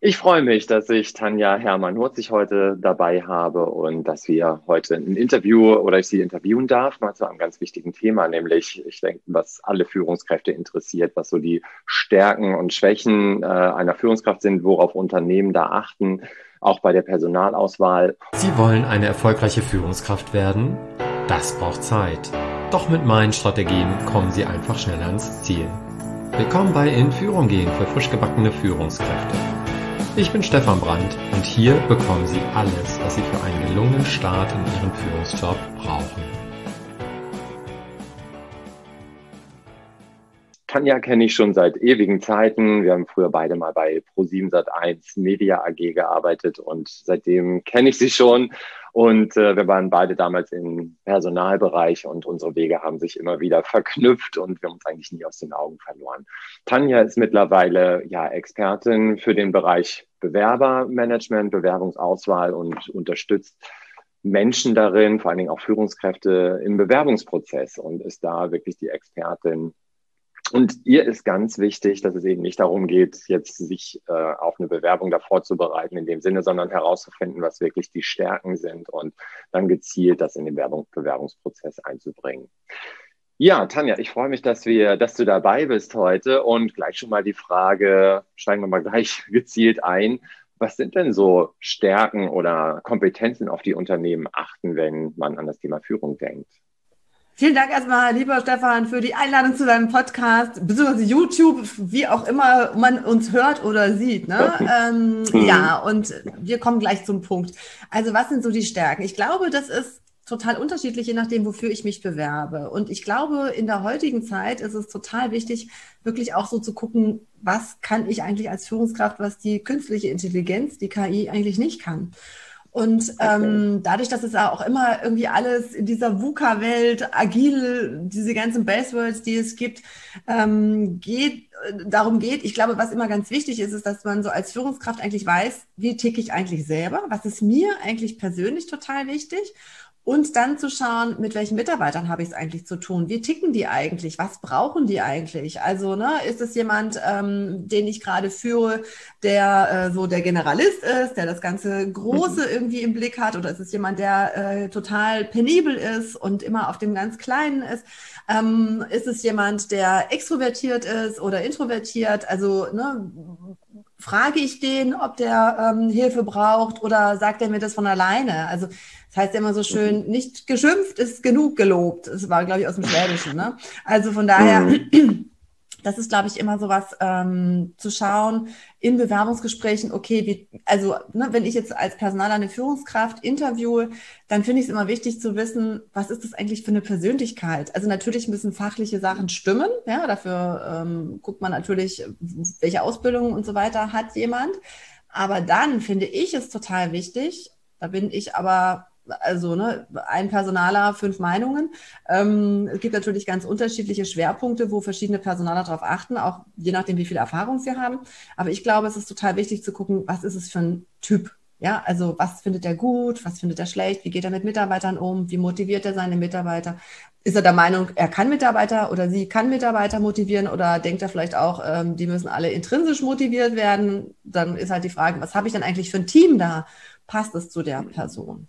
Ich freue mich, dass ich Tanja Hermann-Hurzig heute dabei habe und dass wir heute ein Interview oder ich sie interviewen darf, mal zu einem ganz wichtigen Thema, nämlich, ich denke, was alle Führungskräfte interessiert, was so die Stärken und Schwächen äh, einer Führungskraft sind, worauf Unternehmen da achten, auch bei der Personalauswahl. Sie wollen eine erfolgreiche Führungskraft werden? Das braucht Zeit. Doch mit meinen Strategien kommen Sie einfach schneller ans Ziel. Willkommen bei In Führung gehen für frisch gebackene Führungskräfte. Ich bin Stefan Brandt und hier bekommen Sie alles, was Sie für einen gelungenen Start in Ihren Führungsjob brauchen. Tanja kenne ich schon seit ewigen Zeiten. Wir haben früher beide mal bei Pro7 Sat1 Media AG gearbeitet und seitdem kenne ich sie schon. Und äh, wir waren beide damals im Personalbereich und unsere Wege haben sich immer wieder verknüpft und wir haben uns eigentlich nie aus den Augen verloren. Tanja ist mittlerweile ja Expertin für den Bereich Bewerbermanagement, Bewerbungsauswahl und unterstützt Menschen darin, vor allen Dingen auch Führungskräfte im Bewerbungsprozess und ist da wirklich die Expertin und ihr ist ganz wichtig, dass es eben nicht darum geht, jetzt sich äh, auf eine Bewerbung davor zu bereiten in dem Sinne, sondern herauszufinden, was wirklich die Stärken sind und dann gezielt das in den Werbung Bewerbungsprozess einzubringen. Ja, Tanja, ich freue mich, dass wir, dass du dabei bist heute und gleich schon mal die Frage, steigen wir mal gleich gezielt ein. Was sind denn so Stärken oder Kompetenzen, auf die Unternehmen achten, wenn man an das Thema Führung denkt? Vielen Dank erstmal, lieber Stefan, für die Einladung zu deinem Podcast, beziehungsweise YouTube, wie auch immer man uns hört oder sieht. Ne? ähm, mhm. Ja, und wir kommen gleich zum Punkt. Also was sind so die Stärken? Ich glaube, das ist total unterschiedlich, je nachdem, wofür ich mich bewerbe. Und ich glaube, in der heutigen Zeit ist es total wichtig, wirklich auch so zu gucken, was kann ich eigentlich als Führungskraft, was die künstliche Intelligenz, die KI eigentlich nicht kann. Und ähm, dadurch, dass es auch immer irgendwie alles in dieser VUCA-Welt, agil, diese ganzen Buzzwords, die es gibt, ähm, geht, darum geht. Ich glaube, was immer ganz wichtig ist, ist, dass man so als Führungskraft eigentlich weiß, wie ticke ich eigentlich selber? Was ist mir eigentlich persönlich total wichtig? Und dann zu schauen, mit welchen Mitarbeitern habe ich es eigentlich zu tun? Wie ticken die eigentlich? Was brauchen die eigentlich? Also, ne, ist es jemand, ähm, den ich gerade führe, der äh, so der Generalist ist, der das ganze Große mhm. irgendwie im Blick hat? Oder ist es jemand, der äh, total penibel ist und immer auf dem ganz Kleinen ist? Ähm, ist es jemand, der extrovertiert ist oder introvertiert? Also, ne, frage ich den, ob der ähm, Hilfe braucht oder sagt er mir das von alleine? Also das heißt ja immer so schön, mhm. nicht geschimpft ist genug gelobt. Das war, glaube ich, aus dem Schwäbischen. Ne? Also von daher, mhm. Das ist, glaube ich, immer so was ähm, zu schauen in Bewerbungsgesprächen, okay, wie, also ne, wenn ich jetzt als Personaler eine Führungskraft interviewe, dann finde ich es immer wichtig zu wissen, was ist das eigentlich für eine Persönlichkeit? Also natürlich müssen fachliche Sachen stimmen, ja, dafür ähm, guckt man natürlich, welche Ausbildung und so weiter hat jemand. Aber dann finde ich es total wichtig, da bin ich aber also ne, ein Personaler, fünf Meinungen. Ähm, es gibt natürlich ganz unterschiedliche Schwerpunkte, wo verschiedene Personaler darauf achten, auch je nachdem, wie viel Erfahrung sie haben. Aber ich glaube, es ist total wichtig zu gucken, was ist es für ein Typ. Ja, also was findet er gut, was findet er schlecht, wie geht er mit Mitarbeitern um, wie motiviert er seine Mitarbeiter? Ist er der Meinung, er kann Mitarbeiter oder sie kann Mitarbeiter motivieren oder denkt er vielleicht auch, ähm, die müssen alle intrinsisch motiviert werden? Dann ist halt die Frage, was habe ich denn eigentlich für ein Team da? Passt es zu der Person?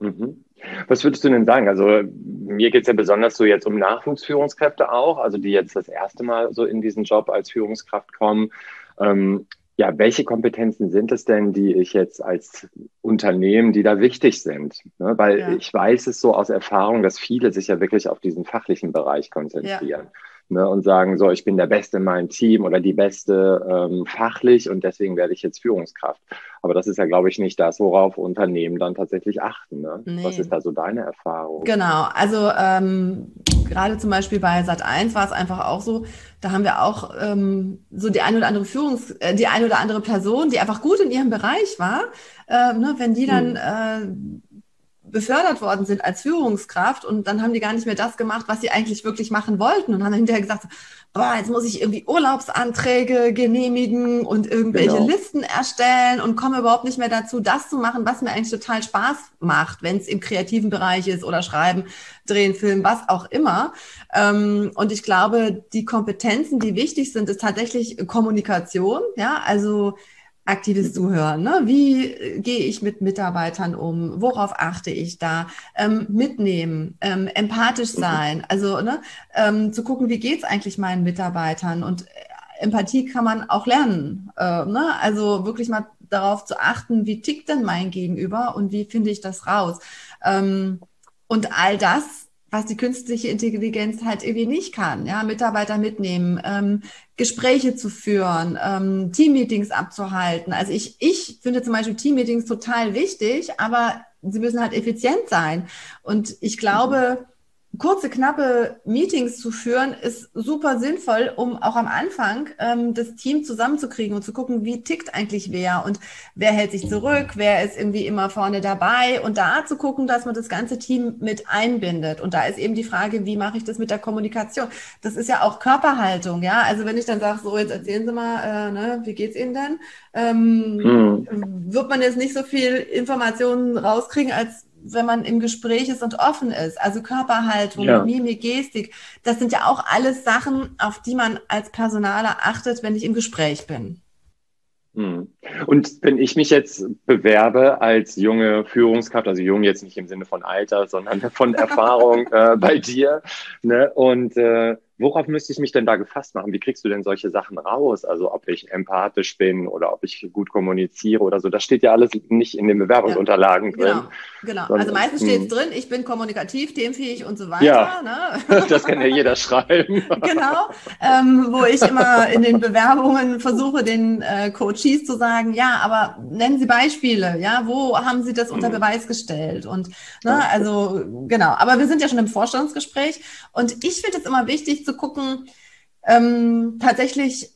Mhm. Was würdest du denn sagen? Also mir geht es ja besonders so jetzt um Nachwuchsführungskräfte auch, also die jetzt das erste Mal so in diesen Job als Führungskraft kommen. Ähm, ja, welche Kompetenzen sind es denn, die ich jetzt als Unternehmen, die da wichtig sind? Ne? Weil ja. ich weiß es so aus Erfahrung, dass viele sich ja wirklich auf diesen fachlichen Bereich konzentrieren. Ja ne, und sagen, so, ich bin der Beste in meinem Team oder die Beste ähm, fachlich und deswegen werde ich jetzt Führungskraft. Aber das ist ja, glaube ich, nicht das, worauf Unternehmen dann tatsächlich achten. Ne? Nee. Was ist da so deine Erfahrung? Genau, also ähm, gerade zum Beispiel bei Sat 1 war es einfach auch so, da haben wir auch ähm, so die eine oder andere Führungs-, äh, die eine oder andere Person, die einfach gut in ihrem Bereich war, äh, ne, wenn die dann hm. äh, befördert worden sind als Führungskraft und dann haben die gar nicht mehr das gemacht, was sie eigentlich wirklich machen wollten und haben hinterher gesagt, boah, jetzt muss ich irgendwie Urlaubsanträge genehmigen und irgendwelche genau. Listen erstellen und komme überhaupt nicht mehr dazu, das zu machen, was mir eigentlich total Spaß macht, wenn es im kreativen Bereich ist oder schreiben, drehen, filmen, was auch immer. Ähm, und ich glaube, die Kompetenzen, die wichtig sind, ist tatsächlich Kommunikation, ja, also aktives Zuhören. Ne? Wie äh, gehe ich mit Mitarbeitern um? Worauf achte ich da? Ähm, mitnehmen, ähm, empathisch mhm. sein. Also ne, ähm, zu gucken, wie geht's eigentlich meinen Mitarbeitern? Und äh, Empathie kann man auch lernen. Äh, ne? Also wirklich mal darauf zu achten, wie tickt denn mein Gegenüber und wie finde ich das raus? Ähm, und all das was die künstliche Intelligenz halt irgendwie nicht kann. Ja, Mitarbeiter mitnehmen, ähm, Gespräche zu führen, ähm, Teammeetings abzuhalten. Also ich, ich finde zum Beispiel Teammeetings total wichtig, aber sie müssen halt effizient sein. Und ich glaube, kurze, knappe Meetings zu führen, ist super sinnvoll, um auch am Anfang ähm, das Team zusammenzukriegen und zu gucken, wie tickt eigentlich wer und wer hält sich zurück, wer ist irgendwie immer vorne dabei und da zu gucken, dass man das ganze Team mit einbindet. Und da ist eben die Frage, wie mache ich das mit der Kommunikation? Das ist ja auch Körperhaltung, ja. Also wenn ich dann sage, so jetzt erzählen Sie mal, äh, ne, wie geht's Ihnen denn? Ähm, mhm. Wird man jetzt nicht so viel Informationen rauskriegen, als wenn man im Gespräch ist und offen ist. Also Körperhaltung, ja. Mimik, Gestik, das sind ja auch alles Sachen, auf die man als Personaler achtet, wenn ich im Gespräch bin. Hm. Und wenn ich mich jetzt bewerbe als junge Führungskraft, also jung jetzt nicht im Sinne von Alter, sondern von Erfahrung äh, bei dir, ne? und äh, worauf müsste ich mich denn da gefasst machen? Wie kriegst du denn solche Sachen raus? Also ob ich empathisch bin oder ob ich gut kommuniziere oder so. Das steht ja alles nicht in den Bewerbungsunterlagen ja, genau, drin. Genau, genau. Also meistens steht es hm. drin, ich bin kommunikativ, themenfähig und so weiter. Ja, ne? das kann ja jeder schreiben. genau, ähm, wo ich immer in den Bewerbungen versuche, den äh, Coaches zu sagen, ja, aber nennen Sie Beispiele, ja, wo haben Sie das unter hm. Beweis gestellt? Und ne, also genau, aber wir sind ja schon im Vorstandsgespräch und ich finde es immer wichtig, zu gucken, ähm, tatsächlich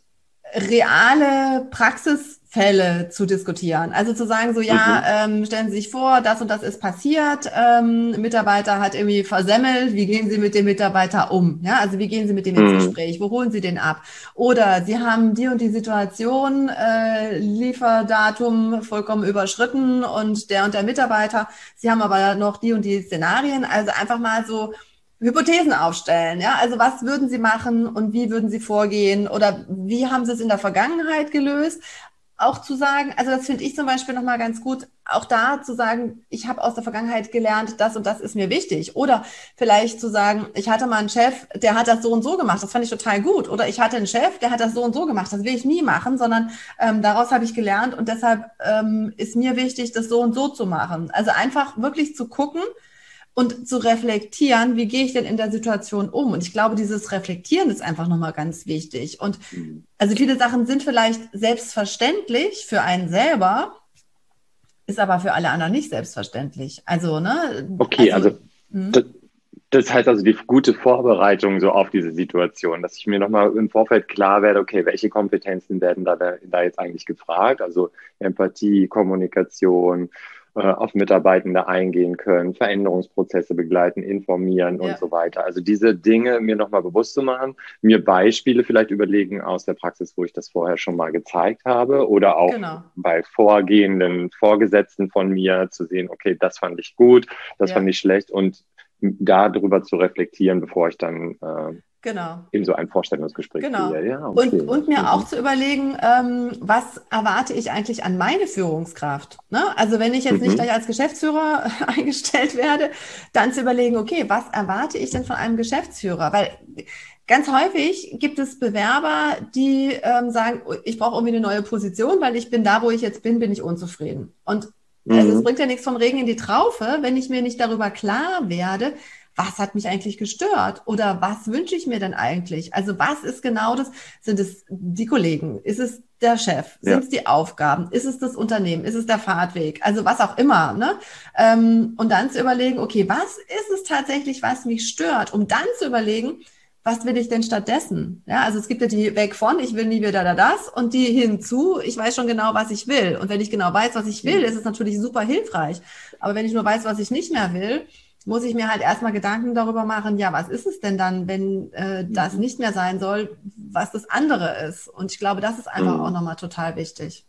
reale Praxisfälle zu diskutieren. Also zu sagen, so ja, mhm. ähm, stellen Sie sich vor, das und das ist passiert, ähm, Mitarbeiter hat irgendwie versemmelt, wie gehen Sie mit dem Mitarbeiter um? Ja, also wie gehen Sie mit dem ins mhm. Gespräch? Wo holen Sie den ab? Oder Sie haben die und die Situation, äh, Lieferdatum vollkommen überschritten und der und der Mitarbeiter, Sie haben aber noch die und die Szenarien. Also einfach mal so Hypothesen aufstellen. Ja, also was würden Sie machen und wie würden Sie vorgehen oder wie haben Sie es in der Vergangenheit gelöst? Auch zu sagen, also das finde ich zum Beispiel nochmal ganz gut, auch da zu sagen, ich habe aus der Vergangenheit gelernt, das und das ist mir wichtig. Oder vielleicht zu sagen, ich hatte mal einen Chef, der hat das so und so gemacht, das fand ich total gut. Oder ich hatte einen Chef, der hat das so und so gemacht, das will ich nie machen, sondern ähm, daraus habe ich gelernt und deshalb ähm, ist mir wichtig, das so und so zu machen. Also einfach wirklich zu gucken, und zu reflektieren, wie gehe ich denn in der Situation um? Und ich glaube, dieses Reflektieren ist einfach nochmal ganz wichtig. Und mhm. also viele Sachen sind vielleicht selbstverständlich für einen selber, ist aber für alle anderen nicht selbstverständlich. Also, ne? Okay, also, also hm? das, heißt also die gute Vorbereitung so auf diese Situation, dass ich mir nochmal im Vorfeld klar werde, okay, welche Kompetenzen werden da, da jetzt eigentlich gefragt? Also Empathie, Kommunikation, auf Mitarbeitende eingehen können, Veränderungsprozesse begleiten, informieren ja. und so weiter. Also diese Dinge mir nochmal bewusst zu machen, mir Beispiele vielleicht überlegen aus der Praxis, wo ich das vorher schon mal gezeigt habe oder auch genau. bei vorgehenden Vorgesetzten von mir zu sehen, okay, das fand ich gut, das ja. fand ich schlecht und darüber zu reflektieren, bevor ich dann äh, genau. in so ein Vorstellungsgespräch genau. Ja, okay. und, und mir mhm. auch zu überlegen, ähm, was erwarte ich eigentlich an meine Führungskraft? Ne? Also wenn ich jetzt mhm. nicht gleich als Geschäftsführer eingestellt werde, dann zu überlegen, okay, was erwarte ich denn von einem Geschäftsführer? Weil Ganz häufig gibt es Bewerber, die ähm, sagen, ich brauche irgendwie eine neue Position, weil ich bin da, wo ich jetzt bin, bin ich unzufrieden. Und mhm. also es bringt ja nichts vom Regen in die Traufe, wenn ich mir nicht darüber klar werde, was hat mich eigentlich gestört oder was wünsche ich mir denn eigentlich? Also was ist genau das? Sind es die Kollegen? Ist es der Chef? Sind es die Aufgaben? Ist es das Unternehmen? Ist es der Fahrtweg? Also was auch immer. Ne? Ähm, und dann zu überlegen, okay, was ist es tatsächlich, was mich stört? Um dann zu überlegen, was will ich denn stattdessen? Ja, also es gibt ja die weg von, ich will nie wieder da das und die hinzu, ich weiß schon genau, was ich will. Und wenn ich genau weiß, was ich will, mhm. ist es natürlich super hilfreich. Aber wenn ich nur weiß, was ich nicht mehr will, muss ich mir halt erstmal Gedanken darüber machen, ja, was ist es denn dann, wenn äh, das mhm. nicht mehr sein soll, was das andere ist. Und ich glaube, das ist einfach mhm. auch nochmal total wichtig.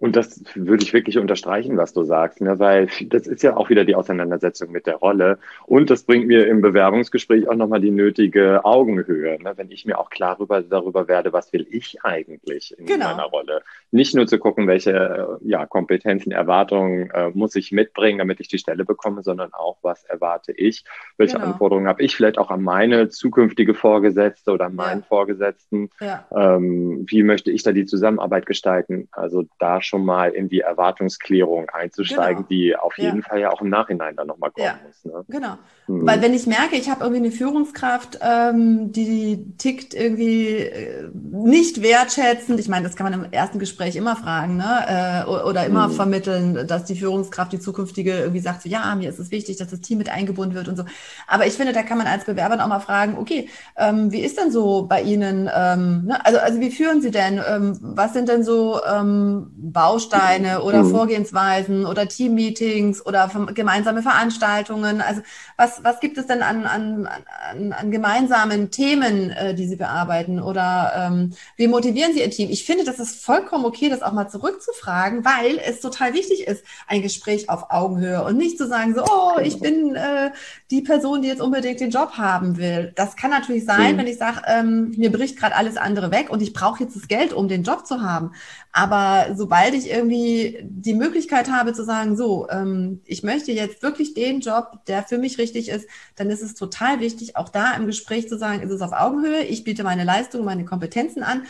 Und das würde ich wirklich unterstreichen, was du sagst, ne? weil das ist ja auch wieder die Auseinandersetzung mit der Rolle. Und das bringt mir im Bewerbungsgespräch auch nochmal die nötige Augenhöhe, ne? wenn ich mir auch klar darüber, darüber werde, was will ich eigentlich in genau. meiner Rolle. Nicht nur zu gucken, welche ja, Kompetenzen, Erwartungen äh, muss ich mitbringen, damit ich die Stelle bekomme, sondern auch, was erwarte ich, welche genau. Anforderungen habe ich vielleicht auch an meine zukünftige Vorgesetzte oder meinen ja. Vorgesetzten. Ja. Ähm, wie möchte ich da die Zusammenarbeit gestalten? Also da schon mal in die Erwartungsklärung einzusteigen, genau. die auf jeden ja. Fall ja auch im Nachhinein dann nochmal kommen muss. Ne? Genau. Hm. Weil wenn ich merke, ich habe irgendwie eine Führungskraft, ähm, die tickt irgendwie äh, nicht wertschätzend, ich meine, das kann man im ersten Gespräch immer fragen, ne? Äh, oder immer hm. vermitteln, dass die Führungskraft, die zukünftige, irgendwie sagt, so, ja, mir ist es wichtig, dass das Team mit eingebunden wird und so. Aber ich finde, da kann man als Bewerber auch mal fragen, okay, ähm, wie ist denn so bei Ihnen, ähm, ne? also, also wie führen Sie denn? Ähm, was sind denn so ähm, Bausteine oder mhm. Vorgehensweisen oder Teammeetings oder gemeinsame Veranstaltungen? Also was, was gibt es denn an, an, an, an gemeinsamen Themen, äh, die Sie bearbeiten? Oder ähm, wie motivieren Sie Ihr Team? Ich finde, das ist vollkommen okay, das auch mal zurückzufragen, weil es total wichtig ist, ein Gespräch auf Augenhöhe und nicht zu sagen, so, oh, ich bin äh, die Person, die jetzt unbedingt den Job haben will. Das kann natürlich sein, mhm. wenn ich sage, ähm, mir bricht gerade alles andere weg und ich brauche jetzt das Geld, um den Job zu haben. Aber sobald ich irgendwie die Möglichkeit habe zu sagen, so, ähm, ich möchte jetzt wirklich den Job, der für mich richtig ist, dann ist es total wichtig, auch da im Gespräch zu sagen, ist es auf Augenhöhe, ich biete meine Leistungen, meine Kompetenzen an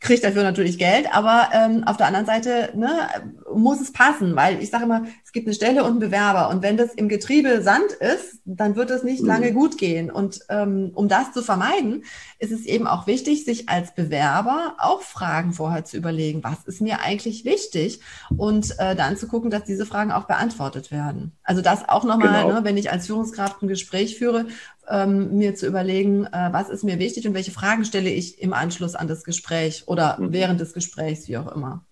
kriegt dafür natürlich Geld, aber ähm, auf der anderen Seite ne, muss es passen, weil ich sage immer, es gibt eine Stelle und einen Bewerber und wenn das im Getriebe Sand ist, dann wird es nicht mhm. lange gut gehen. Und ähm, um das zu vermeiden, ist es eben auch wichtig, sich als Bewerber auch Fragen vorher zu überlegen, was ist mir eigentlich wichtig und äh, dann zu gucken, dass diese Fragen auch beantwortet werden. Also das auch nochmal, genau. ne, wenn ich als Führungskraft ein Gespräch führe, ähm, mir zu überlegen, äh, was ist mir wichtig und welche Fragen stelle ich im Anschluss an das Gespräch oder mhm. während des Gesprächs, wie auch immer.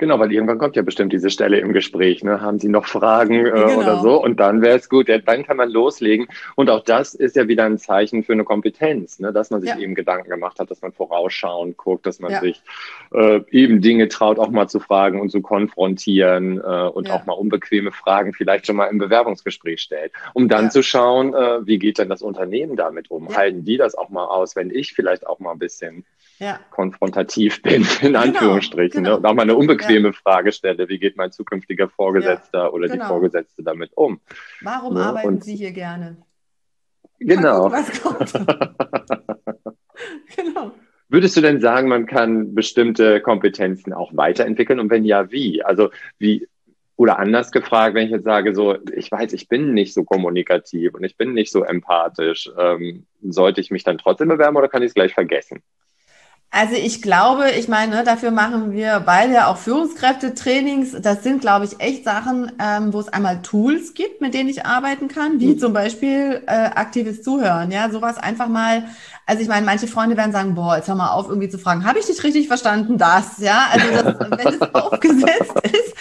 Genau, weil irgendwann kommt ja bestimmt diese Stelle im Gespräch. Ne? Haben Sie noch Fragen äh, genau. oder so? Und dann wäre es gut. Ja, dann kann man loslegen. Und auch das ist ja wieder ein Zeichen für eine Kompetenz, ne? dass man sich ja. eben Gedanken gemacht hat, dass man vorausschauend guckt, dass man ja. sich äh, eben Dinge traut, auch mal zu fragen und zu konfrontieren äh, und auch mal unbequeme Fragen vielleicht schon mal im Bewerbungsgespräch stellt, um dann zu schauen, äh, wie geht denn das Unternehmen damit um? Halten die das auch mal aus, wenn ich vielleicht auch mal ein bisschen ja. konfrontativ bin, in genau, Anführungsstrichen. Genau. Ne? Und auch mal eine unbequeme ja. Frage stelle, wie geht mein zukünftiger Vorgesetzter ja, oder genau. die Vorgesetzte damit um? Warum ne? arbeiten Und, Sie hier gerne? Genau. Genau. Würdest du denn sagen, man kann bestimmte Kompetenzen auch weiterentwickeln? Und wenn ja, wie? Also wie, oder anders gefragt, wenn ich jetzt sage, so, ich weiß, ich bin nicht so kommunikativ und ich bin nicht so empathisch, ähm, sollte ich mich dann trotzdem bewerben oder kann ich es gleich vergessen? Also ich glaube, ich meine, dafür machen wir beide auch Führungskräftetrainings. Das sind, glaube ich, echt Sachen, ähm, wo es einmal Tools gibt, mit denen ich arbeiten kann, wie mhm. zum Beispiel äh, aktives Zuhören. Ja, sowas einfach mal. Also ich meine, manche Freunde werden sagen, boah, jetzt hör mal auf, irgendwie zu fragen, habe ich dich richtig verstanden? Das, ja, also das, wenn es aufgesetzt ist,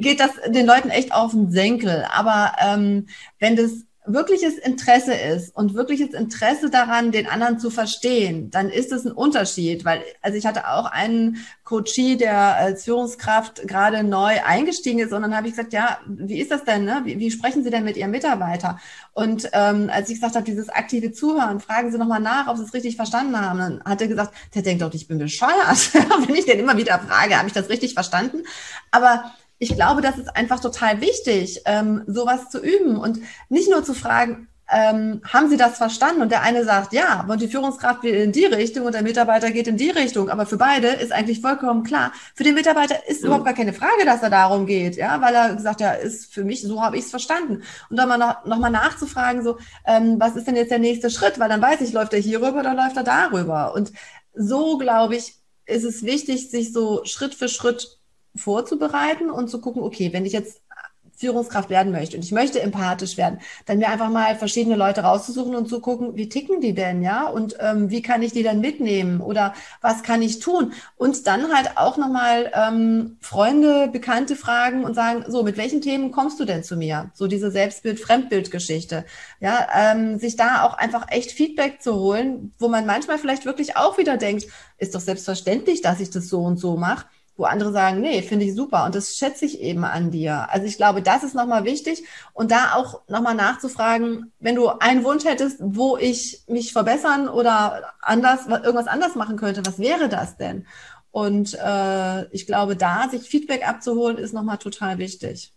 geht das den Leuten echt auf den Senkel. Aber ähm, wenn das wirkliches Interesse ist und wirkliches Interesse daran, den anderen zu verstehen, dann ist es ein Unterschied, weil, also ich hatte auch einen Coachie, der als Führungskraft gerade neu eingestiegen ist und dann habe ich gesagt, ja, wie ist das denn, ne? wie, wie sprechen Sie denn mit Ihrem Mitarbeiter? Und ähm, als ich gesagt habe, dieses aktive Zuhören, fragen Sie nochmal nach, ob Sie es richtig verstanden haben, dann hat er gesagt, der denkt doch, ich bin bescheuert, wenn ich den immer wieder frage, habe ich das richtig verstanden? Aber ich glaube, das ist einfach total wichtig, ähm, sowas zu üben und nicht nur zu fragen, ähm, haben Sie das verstanden? Und der eine sagt, ja, und die Führungskraft will in die Richtung und der Mitarbeiter geht in die Richtung. Aber für beide ist eigentlich vollkommen klar. Für den Mitarbeiter ist mhm. überhaupt gar keine Frage, dass er darum geht, ja, weil er gesagt, ja, ist für mich, so habe ich es verstanden. Und dann mal noch, noch mal nachzufragen, so, ähm, was ist denn jetzt der nächste Schritt? Weil dann weiß ich, läuft er hier rüber oder läuft er darüber? Und so, glaube ich, ist es wichtig, sich so Schritt für Schritt vorzubereiten und zu gucken, okay, wenn ich jetzt Führungskraft werden möchte und ich möchte empathisch werden, dann mir einfach mal verschiedene Leute rauszusuchen und zu gucken, wie ticken die denn, ja? Und ähm, wie kann ich die dann mitnehmen oder was kann ich tun? Und dann halt auch nochmal ähm, Freunde, Bekannte fragen und sagen, so, mit welchen Themen kommst du denn zu mir? So diese Selbstbild-Fremdbild-Geschichte. Ja, ähm, sich da auch einfach echt Feedback zu holen, wo man manchmal vielleicht wirklich auch wieder denkt, ist doch selbstverständlich, dass ich das so und so mache wo andere sagen, nee, finde ich super und das schätze ich eben an dir. Also ich glaube, das ist nochmal wichtig und da auch nochmal nachzufragen, wenn du einen Wunsch hättest, wo ich mich verbessern oder anders, irgendwas anders machen könnte, was wäre das denn? Und äh, ich glaube, da sich Feedback abzuholen, ist nochmal total wichtig.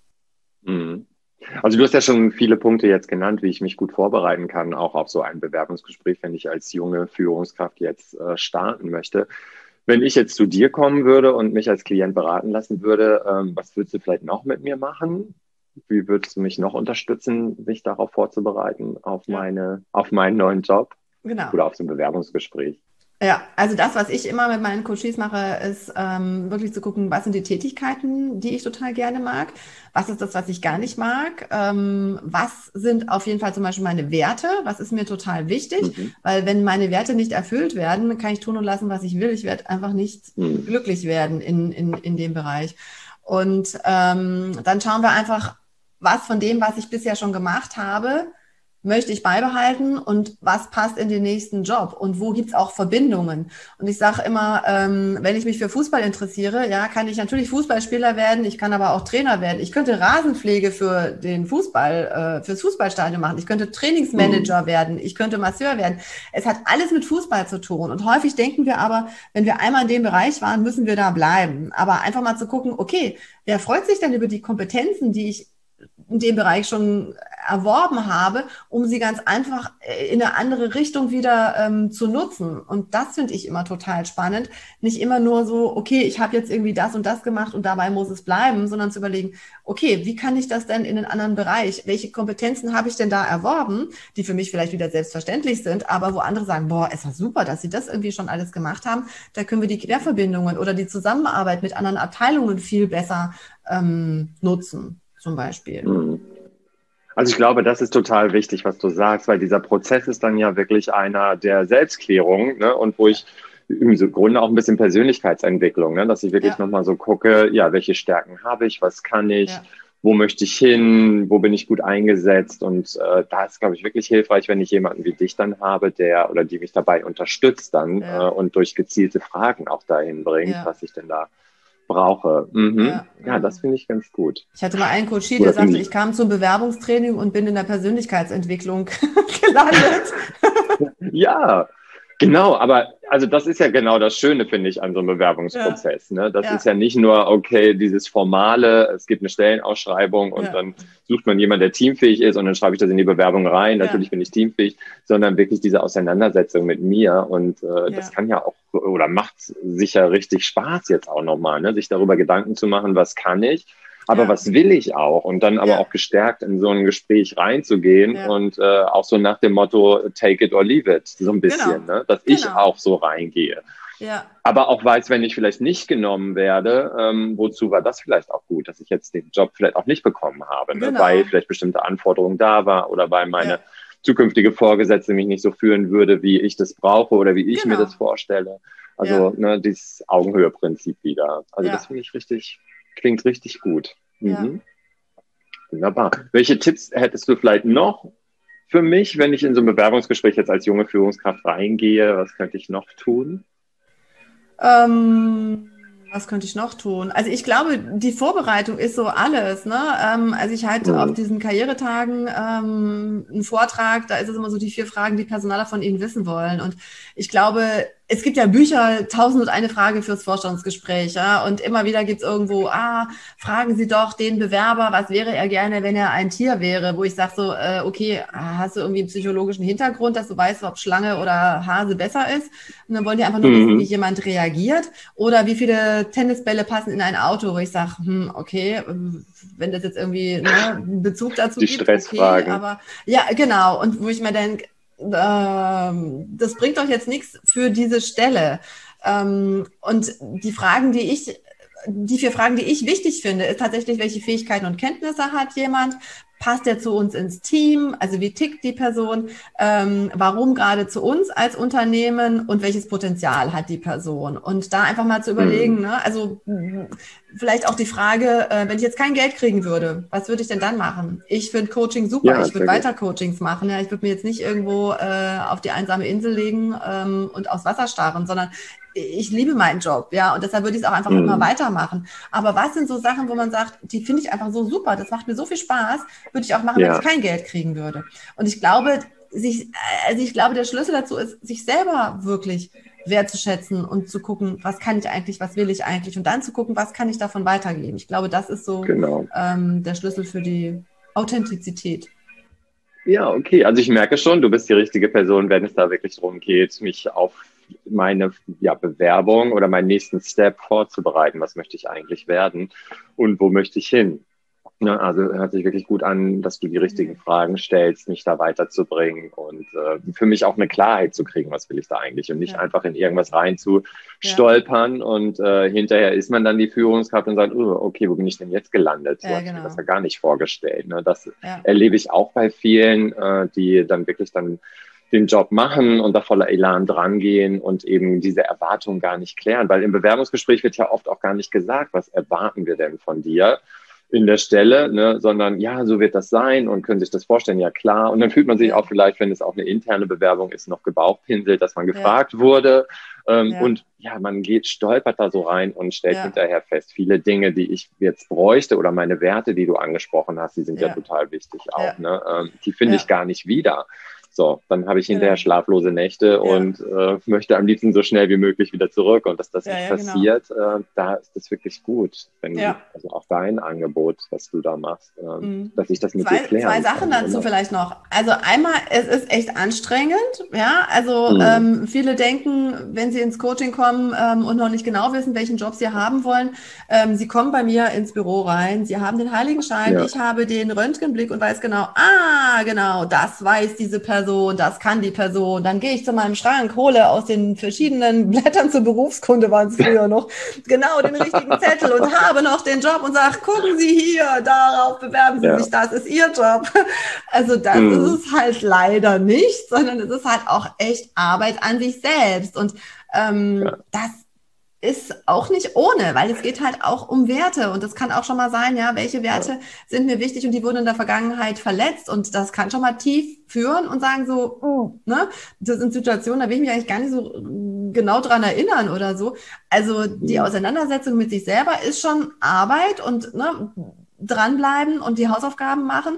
Mhm. Also du hast ja schon viele Punkte jetzt genannt, wie ich mich gut vorbereiten kann, auch auf so ein Bewerbungsgespräch, wenn ich als junge Führungskraft jetzt äh, starten möchte. Wenn ich jetzt zu dir kommen würde und mich als Klient beraten lassen würde, ähm, was würdest du vielleicht noch mit mir machen? Wie würdest du mich noch unterstützen, mich darauf vorzubereiten, auf meine, auf meinen neuen Job? Genau. Oder auf so ein Bewerbungsgespräch? Ja, also das, was ich immer mit meinen Coaches mache, ist ähm, wirklich zu gucken, was sind die Tätigkeiten, die ich total gerne mag, was ist das, was ich gar nicht mag, ähm, was sind auf jeden Fall zum Beispiel meine Werte, was ist mir total wichtig, mhm. weil wenn meine Werte nicht erfüllt werden, kann ich tun und lassen, was ich will. Ich werde einfach nicht mhm. glücklich werden in, in, in dem Bereich. Und ähm, dann schauen wir einfach, was von dem, was ich bisher schon gemacht habe, möchte ich beibehalten und was passt in den nächsten Job und wo gibt's auch Verbindungen. Und ich sage immer, ähm, wenn ich mich für Fußball interessiere, ja, kann ich natürlich Fußballspieler werden, ich kann aber auch Trainer werden. Ich könnte Rasenpflege für den Fußball, äh, fürs Fußballstadion machen, ich könnte Trainingsmanager mhm. werden, ich könnte Masseur werden. Es hat alles mit Fußball zu tun. Und häufig denken wir aber, wenn wir einmal in dem Bereich waren, müssen wir da bleiben. Aber einfach mal zu gucken, okay, wer freut sich denn über die Kompetenzen, die ich in dem Bereich schon erworben habe, um sie ganz einfach in eine andere Richtung wieder ähm, zu nutzen. Und das finde ich immer total spannend. Nicht immer nur so, okay, ich habe jetzt irgendwie das und das gemacht und dabei muss es bleiben, sondern zu überlegen, okay, wie kann ich das denn in einen anderen Bereich? Welche Kompetenzen habe ich denn da erworben, die für mich vielleicht wieder selbstverständlich sind, aber wo andere sagen, boah, es war super, dass sie das irgendwie schon alles gemacht haben. Da können wir die Querverbindungen oder die Zusammenarbeit mit anderen Abteilungen viel besser ähm, nutzen zum Beispiel. Mhm. Also ich glaube, das ist total wichtig, was du sagst, weil dieser Prozess ist dann ja wirklich einer der Selbstklärung ne? und wo ich im Grunde auch ein bisschen Persönlichkeitsentwicklung, ne? dass ich wirklich ja. nochmal so gucke, ja, welche Stärken habe ich, was kann ich, ja. wo möchte ich hin, wo bin ich gut eingesetzt und äh, da ist, glaube ich, wirklich hilfreich, wenn ich jemanden wie dich dann habe, der oder die mich dabei unterstützt dann ja. äh, und durch gezielte Fragen auch dahin bringt, was ich denn da brauche. Mhm. Ja, ja, das finde ich ganz gut. Ich hatte mal einen Coach, der sagte, ich kam zum Bewerbungstraining und bin in der Persönlichkeitsentwicklung gelandet. ja, Genau, aber also das ist ja genau das Schöne, finde ich, an so einem Bewerbungsprozess. Ja. Ne? Das ja. ist ja nicht nur, okay, dieses formale, es gibt eine Stellenausschreibung und ja. dann sucht man jemanden, der teamfähig ist und dann schreibe ich das in die Bewerbung rein. Natürlich bin ich teamfähig, sondern wirklich diese Auseinandersetzung mit mir. Und äh, das kann ja auch oder macht sicher richtig Spaß jetzt auch nochmal, ne? sich darüber Gedanken zu machen, was kann ich aber ja. was will ich auch? Und dann aber ja. auch gestärkt in so ein Gespräch reinzugehen ja. und äh, auch so nach dem Motto, take it or leave it, so ein bisschen, genau. ne? dass genau. ich auch so reingehe. Ja. Aber auch weiß, wenn ich vielleicht nicht genommen werde, ähm, wozu war das vielleicht auch gut, dass ich jetzt den Job vielleicht auch nicht bekommen habe, ne? genau. weil vielleicht bestimmte Anforderungen da war oder weil meine zukünftige Vorgesetzte mich nicht so führen würde, wie ich das brauche oder wie ich genau. mir das vorstelle. Also ne, dieses Augenhöhe-Prinzip wieder. Also das finde ich richtig, Klingt richtig gut. Mhm. Wunderbar. Welche Tipps hättest du vielleicht noch für mich, wenn ich in so ein Bewerbungsgespräch jetzt als junge Führungskraft reingehe? Was könnte ich noch tun? Ähm, was könnte ich noch tun? Also ich glaube, die Vorbereitung ist so alles. Ne? Ähm, also ich halte mhm. auf diesen Karrieretagen ähm, einen Vortrag, da ist es immer so die vier Fragen, die Personaler von Ihnen wissen wollen. Und ich glaube, es gibt ja Bücher, tausend und eine Frage fürs Vorstandsgespräch, ja, und immer wieder gibt's irgendwo, ah, fragen Sie doch den Bewerber, was wäre er gerne, wenn er ein Tier wäre, wo ich sage so, äh, okay, hast du irgendwie einen psychologischen Hintergrund, dass du weißt, ob Schlange oder Hase besser ist? Und dann wollen die einfach nur mhm. wissen, wie jemand reagiert oder wie viele Tennisbälle passen in ein Auto, wo ich sage, hm, okay, wenn das jetzt irgendwie ne, einen Bezug dazu die gibt, Stressfragen. okay, aber ja, genau, und wo ich mir denke, das bringt doch jetzt nichts für diese Stelle. Ähm, und die Fragen, die ich die vier Fragen, die ich wichtig finde, ist tatsächlich, welche Fähigkeiten und Kenntnisse hat jemand? Passt er zu uns ins Team? Also wie tickt die Person? Ähm, warum gerade zu uns als Unternehmen? Und welches Potenzial hat die Person? Und da einfach mal zu überlegen, mhm. ne? also vielleicht auch die Frage, äh, wenn ich jetzt kein Geld kriegen würde, was würde ich denn dann machen? Ich finde Coaching super, ja, ich würde weiter Coachings machen. Ja, ich würde mir jetzt nicht irgendwo äh, auf die einsame Insel legen ähm, und aufs Wasser starren, sondern ich liebe meinen Job, ja, und deshalb würde ich es auch einfach mhm. immer weitermachen. Aber was sind so Sachen, wo man sagt, die finde ich einfach so super, das macht mir so viel Spaß, würde ich auch machen, ja. wenn ich kein Geld kriegen würde. Und ich glaube, sich, also ich glaube, der Schlüssel dazu ist, sich selber wirklich wertzuschätzen und zu gucken, was kann ich eigentlich, was will ich eigentlich und dann zu gucken, was kann ich davon weitergeben. Ich glaube, das ist so genau. ähm, der Schlüssel für die Authentizität. Ja, okay. Also ich merke schon, du bist die richtige Person, wenn es da wirklich darum geht, mich auf meine ja, Bewerbung oder meinen nächsten Step vorzubereiten. Was möchte ich eigentlich werden und wo möchte ich hin? Ja, also hört sich wirklich gut an, dass du die richtigen Fragen stellst, mich da weiterzubringen und äh, für mich auch eine Klarheit zu kriegen, was will ich da eigentlich und nicht ja. einfach in irgendwas rein zu stolpern ja. und äh, hinterher ist man dann die Führungskraft und sagt, oh, okay, wo bin ich denn jetzt gelandet? So ja, genau. ich mir das ja gar nicht vorgestellt. Ne? Das erlebe ich auch bei vielen, äh, die dann wirklich dann den Job machen und da voller Elan drangehen und eben diese Erwartungen gar nicht klären, weil im Bewerbungsgespräch wird ja oft auch gar nicht gesagt, was erwarten wir denn von dir? In der Stelle, ne, sondern ja, so wird das sein und können sich das vorstellen, ja klar. Und dann fühlt man sich auch vielleicht, wenn es auch eine interne Bewerbung ist, noch gebauchpinselt, dass man gefragt ja. wurde. Ähm, ja. Und ja, man geht, stolpert da so rein und stellt ja. hinterher fest, viele Dinge, die ich jetzt bräuchte oder meine Werte, die du angesprochen hast, die sind ja, total wichtig auch. Ne? Ähm, die finde ich gar nicht wieder. So, dann habe ich hinterher schlaflose Nächte ja. und äh, möchte am liebsten so schnell wie möglich wieder zurück. Und dass das ja, nicht ja, genau. passiert, genau. äh, da ist das wirklich gut. Wenn ja. also auch dein Angebot, was du da machst, äh, mhm. dass ich das mit zwei, dir klären Zwei Sachen kann, dazu oder? vielleicht noch. Also einmal, es ist echt anstrengend. Ja, also mhm. ähm, viele denken, wenn sie ins Coaching kommen ähm, und noch nicht genau wissen, welchen Job sie haben wollen, ähm, sie kommen bei mir ins Büro rein, sie haben den Heiligenschein, ich habe den Röntgenblick und weiß genau, ah, genau, das weiß diese Person Person, das kann die Person. Dann gehe ich zu meinem Schrank, hole aus den verschiedenen Blättern zur Berufskunde, waren es früher noch, genau den richtigen Zettel und habe noch den Job und sage, gucken Sie hier, darauf bewerben Sie ja. sich, das ist Ihr Job. Also das mhm. ist es halt leider nicht, sondern es ist halt auch echt Arbeit an sich selbst. Und ähm, ja. das ist auch nicht ohne, weil es geht halt auch um Werte und das kann auch schon mal sein, ja, welche Werte sind mir wichtig und die wurden in der Vergangenheit verletzt und das kann schon mal tief führen und sagen so, oh, ne, das sind Situationen, da will ich mich eigentlich gar nicht so genau dran erinnern oder so. Also die mhm. Auseinandersetzung mit sich selber ist schon Arbeit und ne, dranbleiben und die Hausaufgaben machen,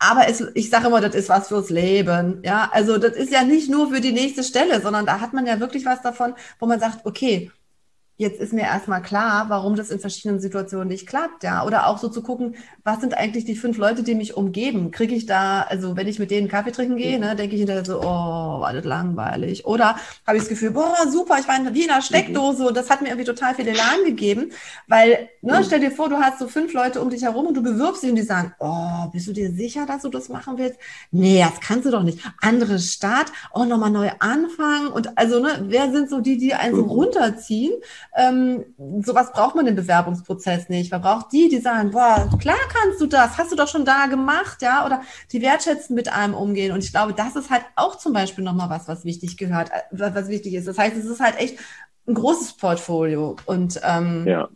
aber es, ich sage immer, das ist was fürs Leben. Ja, also das ist ja nicht nur für die nächste Stelle, sondern da hat man ja wirklich was davon, wo man sagt, okay, jetzt ist mir erstmal klar, warum das in verschiedenen Situationen nicht klappt, ja. Oder auch so zu gucken, was sind eigentlich die fünf Leute, die mich umgeben? Kriege ich da, also wenn ich mit denen Kaffee trinken gehe, ne, denke ich hinterher so, oh, war das langweilig. Oder habe ich das Gefühl, boah, super, ich war in Wiener Steckdose und das hat mir irgendwie total viel Elan gegeben. Weil, ne, mhm. stell dir vor, du hast so fünf Leute um dich herum und du bewirbst sie und die sagen, oh, bist du dir sicher, dass du das machen willst? Nee, das kannst du doch nicht. Andere Stadt, oh, nochmal neu anfangen. Und also, ne, wer sind so die, die einen so mhm. runterziehen? Ähm, sowas braucht man im Bewerbungsprozess nicht. Man braucht die, die sagen, boah, klar kannst du das, hast du doch schon da gemacht, ja, oder die wertschätzen mit einem umgehen. Und ich glaube, das ist halt auch zum Beispiel nochmal was, was wichtig gehört, äh, was wichtig ist. Das heißt, es ist halt echt ein großes Portfolio. Und ähm, ja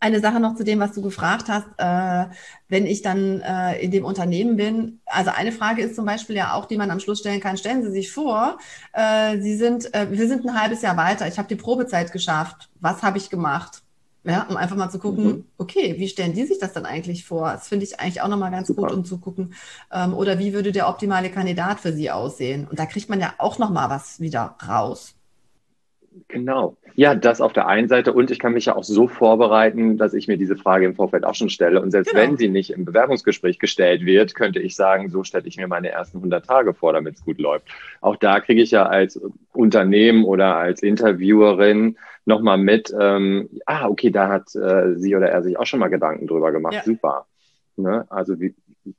eine Sache noch zu dem, was du gefragt hast, äh, wenn ich dann äh, in dem Unternehmen bin. Also eine Frage ist zum Beispiel ja auch, die man am Schluss stellen kann. Stellen Sie sich vor, äh, Sie sind, äh, wir sind ein halbes Jahr weiter. Ich habe die Probezeit geschafft. Was habe ich gemacht? Ja, um einfach mal zu gucken, mhm. okay, wie stellen die sich das dann eigentlich vor? Das finde ich eigentlich auch nochmal ganz Super. gut, um zu gucken, ähm, oder wie würde der optimale Kandidat für Sie aussehen? Und da kriegt man ja auch nochmal was wieder raus. Genau. Ja, das auf der einen Seite und ich kann mich ja auch so vorbereiten, dass ich mir diese Frage im Vorfeld auch schon stelle. Und selbst genau. wenn sie nicht im Bewerbungsgespräch gestellt wird, könnte ich sagen, so stelle ich mir meine ersten 100 Tage vor, damit es gut läuft. Auch da kriege ich ja als Unternehmen oder als Interviewerin nochmal mit, ähm, ah, okay, da hat äh, sie oder er sich auch schon mal Gedanken drüber gemacht. Ja. Super. Ne? Also wie,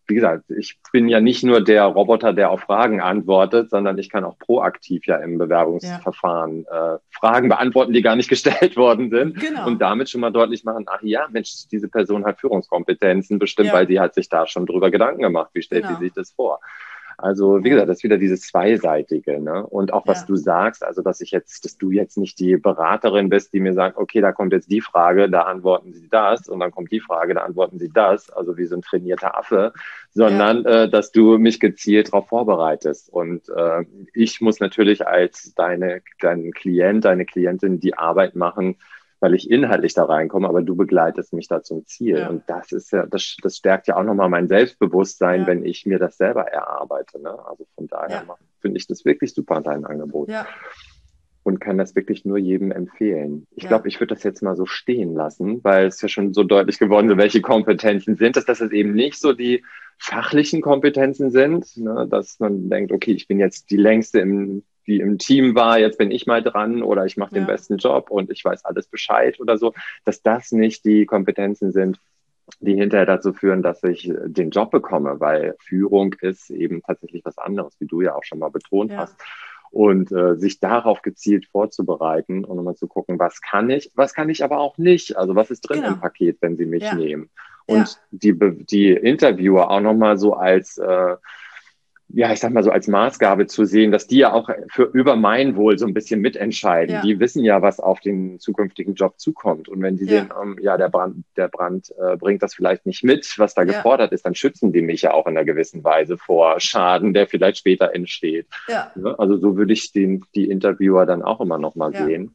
wie gesagt, ich bin ja nicht nur der Roboter, der auf Fragen antwortet, sondern ich kann auch proaktiv ja im Bewerbungsverfahren ja. äh, Fragen beantworten, die gar nicht gestellt worden sind. Genau. Und damit schon mal deutlich machen, ach ja, Mensch, diese Person hat Führungskompetenzen, bestimmt, ja. weil sie hat sich da schon drüber Gedanken gemacht. Wie stellt genau. sie sich das vor? Also wie gesagt, das ist wieder dieses Zweiseitige. Ne? Und auch was ja. du sagst, also dass ich jetzt, dass du jetzt nicht die Beraterin bist, die mir sagt, okay, da kommt jetzt die Frage, da antworten sie das und dann kommt die Frage, da antworten sie das, also wie so ein trainierter Affe, sondern ja. äh, dass du mich gezielt darauf vorbereitest. Und äh, ich muss natürlich als deine, dein Klient, deine Klientin die Arbeit machen, weil ich inhaltlich da reinkomme, aber du begleitest mich da zum Ziel. Ja. Und das ist ja, das, das stärkt ja auch nochmal mein Selbstbewusstsein, ja. wenn ich mir das selber erarbeite. Ne? Also von daher ja. finde ich das wirklich super, dein Angebot. Ja. Und kann das wirklich nur jedem empfehlen. Ich glaube, ich würde das jetzt mal so stehen lassen, weil es ja schon so deutlich geworden ist, welche Kompetenzen sind dass das eben nicht so die fachlichen Kompetenzen sind, ne? dass man denkt, okay, ich bin jetzt die längste im die im Team war, jetzt bin ich mal dran oder ich mache den ja. besten Job und ich weiß alles Bescheid oder so, dass das nicht die Kompetenzen sind, die hinterher dazu führen, dass ich den Job bekomme, weil Führung ist eben tatsächlich was anderes, wie du ja auch schon mal betont ja. hast. Und äh, sich darauf gezielt vorzubereiten und mal zu gucken, was kann ich, was kann ich aber auch nicht. Also was ist drin genau. im Paket, wenn sie mich ja. nehmen. Und die, die Interviewer auch nochmal so als äh, ja, ich sag mal so als Maßgabe zu sehen, dass die ja auch für über mein Wohl so ein bisschen mitentscheiden. Ja. Die wissen ja, was auf den zukünftigen Job zukommt. Und wenn die ja. sehen, ähm, ja, der Brand, der Brand äh, bringt das vielleicht nicht mit, was da ja. gefordert ist, dann schützen die mich ja auch in einer gewissen Weise vor Schaden, der vielleicht später entsteht. Ja. Also so würde ich den, die Interviewer dann auch immer noch mal sehen.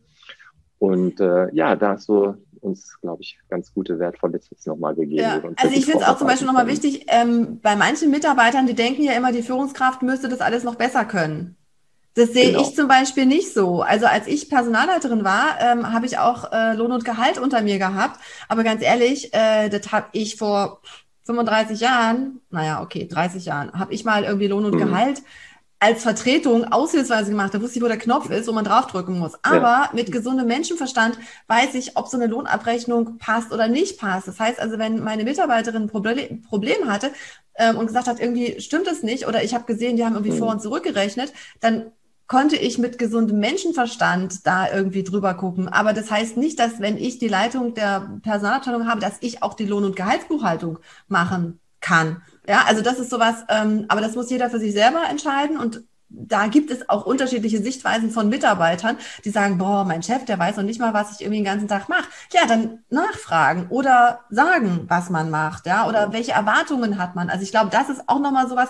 Und äh, ja, da so uns, glaube ich, ganz gute, wertvolle Tipps nochmal gegeben. Ja. Also ich finde es auch zum Beispiel nochmal wichtig, ähm, bei manchen Mitarbeitern, die denken ja immer, die Führungskraft müsste das alles noch besser können. Das sehe genau. ich zum Beispiel nicht so. Also als ich Personalleiterin war, ähm, habe ich auch äh, Lohn und Gehalt unter mir gehabt. Aber ganz ehrlich, äh, das habe ich vor 35 Jahren, naja, okay, 30 Jahren, habe ich mal irgendwie Lohn und mhm. Gehalt als Vertretung aushilfsweise gemacht. Da wusste ich, wo der Knopf ist, wo man draufdrücken muss. Aber ja. mit gesundem Menschenverstand weiß ich, ob so eine Lohnabrechnung passt oder nicht passt. Das heißt also, wenn meine Mitarbeiterin ein Problem, Problem hatte ähm, und gesagt hat, irgendwie stimmt es nicht oder ich habe gesehen, die haben irgendwie mhm. vor und zurückgerechnet, dann konnte ich mit gesundem Menschenverstand da irgendwie drüber gucken. Aber das heißt nicht, dass wenn ich die Leitung der Personalabteilung habe, dass ich auch die Lohn- und Gehaltsbuchhaltung machen kann. Ja, also das ist sowas, ähm, aber das muss jeder für sich selber entscheiden und da gibt es auch unterschiedliche Sichtweisen von Mitarbeitern, die sagen, boah, mein Chef, der weiß noch nicht mal, was ich irgendwie den ganzen Tag mache. Ja, dann nachfragen oder sagen, was man macht, ja, oder welche Erwartungen hat man. Also ich glaube, das ist auch nochmal sowas,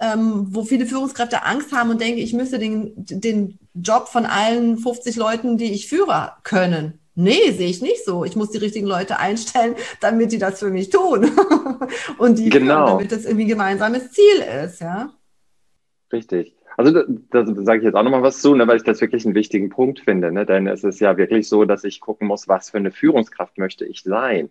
ähm, wo viele Führungskräfte Angst haben und denken, ich müsste den, den Job von allen 50 Leuten, die ich führe, können. Nee, sehe ich nicht so. Ich muss die richtigen Leute einstellen, damit die das für mich tun. und die, genau. damit das irgendwie ein gemeinsames Ziel ist, ja. Richtig. Also da, da sage ich jetzt auch nochmal was zu, ne, weil ich das wirklich einen wichtigen Punkt finde. Ne? Denn es ist ja wirklich so, dass ich gucken muss, was für eine Führungskraft möchte ich sein.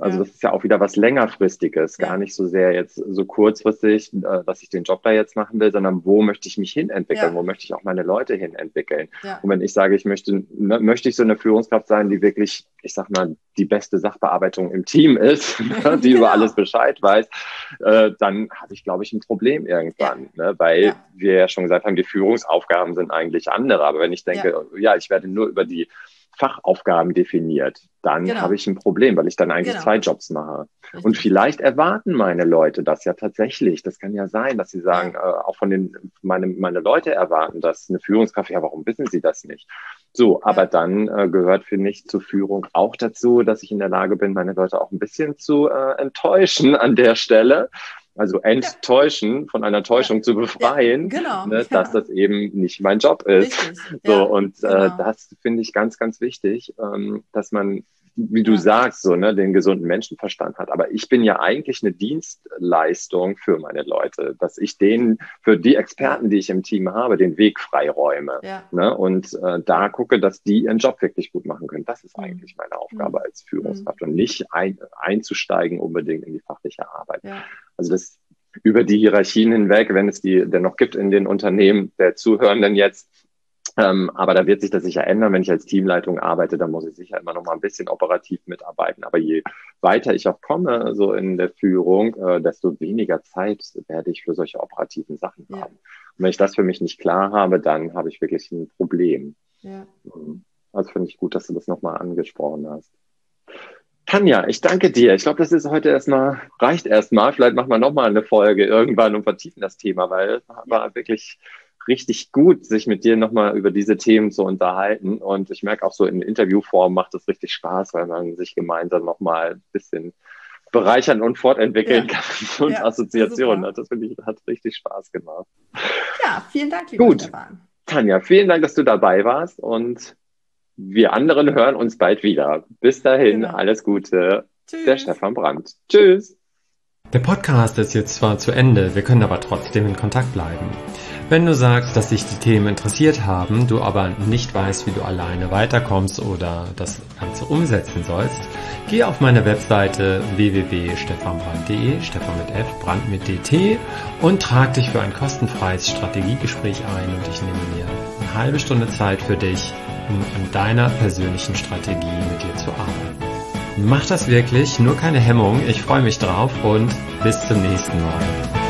Also ja. das ist ja auch wieder was längerfristiges, ja. gar nicht so sehr jetzt so kurzfristig, äh, dass ich den Job da jetzt machen will, sondern wo möchte ich mich hin entwickeln, ja. wo möchte ich auch meine Leute hin entwickeln. Und wenn ich sage, ich möchte, ne, möchte ich so eine Führungskraft sein, die wirklich, ich sag mal, die beste Sachbearbeitung im Team ist, ne, die genau. über alles Bescheid weiß, äh, dann habe ich, glaube ich, ein Problem irgendwann, ne, weil wir ja schon gesagt haben, die Führungsaufgaben sind eigentlich andere. Aber wenn ich denke, ja, ich werde nur über die Fachaufgaben definiert, dann genau. habe ich ein Problem, weil ich dann eigentlich genau. zwei Jobs mache. Richtig. Und vielleicht erwarten meine Leute das ja tatsächlich. Das kann ja sein, dass sie sagen, äh, auch von den, meine, meine Leute erwarten das, eine Führungskraft, ja, warum wissen sie das nicht? So, aber ja. dann äh, gehört für mich zur Führung auch dazu, dass ich in der Lage bin, meine Leute auch ein bisschen zu äh, enttäuschen an der Stelle also enttäuschen, ja. von einer Täuschung ja. zu befreien, ja, genau. ne, dass das eben nicht mein Job ist. So, und äh, genau. äh, das finde ich ganz, ganz wichtig, ähm, dass man wie du ja. sagst, so, ne, den gesunden Menschenverstand hat. Aber ich bin ja eigentlich eine Dienstleistung für meine Leute, dass ich denen, für die Experten, die ich im Team habe, den Weg freiräume. Ja. Ne, und äh, da gucke, dass die ihren Job wirklich gut machen können. Das ist mhm. eigentlich meine Aufgabe mhm. als Führungskraft mhm. und nicht ein, einzusteigen unbedingt in die fachliche Arbeit. Ja. Also das über die Hierarchien hinweg, wenn es die denn noch gibt in den Unternehmen der Zuhörenden jetzt, ähm, aber da wird sich das sicher ändern. Wenn ich als Teamleitung arbeite, dann muss ich sicher immer noch mal ein bisschen operativ mitarbeiten. Aber je weiter ich auch komme, so in der Führung, äh, desto weniger Zeit werde ich für solche operativen Sachen ja. haben. Und wenn ich das für mich nicht klar habe, dann habe ich wirklich ein Problem. Ja. Mhm. Also finde ich gut, dass du das nochmal angesprochen hast. Tanja, ich danke dir. Ich glaube, das ist heute erstmal, reicht erstmal. Vielleicht machen wir nochmal eine Folge irgendwann und vertiefen das Thema, weil es war wirklich richtig gut, sich mit dir nochmal über diese Themen zu unterhalten. Und ich merke auch so in Interviewform macht es richtig Spaß, weil man sich gemeinsam nochmal ein bisschen bereichern und fortentwickeln ja. kann und ja, Assoziationen hat. Das finde ich, hat richtig Spaß gemacht. Ja, vielen Dank, lieber Gut. Stefan. Tanja, vielen Dank, dass du dabei warst und wir anderen hören uns bald wieder. Bis dahin, genau. alles Gute. Tschüss. Der Stefan Brandt. Tschüss. Der Podcast ist jetzt zwar zu Ende, wir können aber trotzdem in Kontakt bleiben. Wenn du sagst, dass dich die Themen interessiert haben, du aber nicht weißt, wie du alleine weiterkommst oder das Ganze umsetzen sollst, geh auf meine Webseite www.stefanbrand.de, Stefan mit F, Brand mit DT und trag dich für ein kostenfreies Strategiegespräch ein und ich nehme mir eine halbe Stunde Zeit für dich, um an deiner persönlichen Strategie mit dir zu arbeiten. Mach das wirklich, nur keine Hemmung, ich freue mich drauf und bis zum nächsten Mal.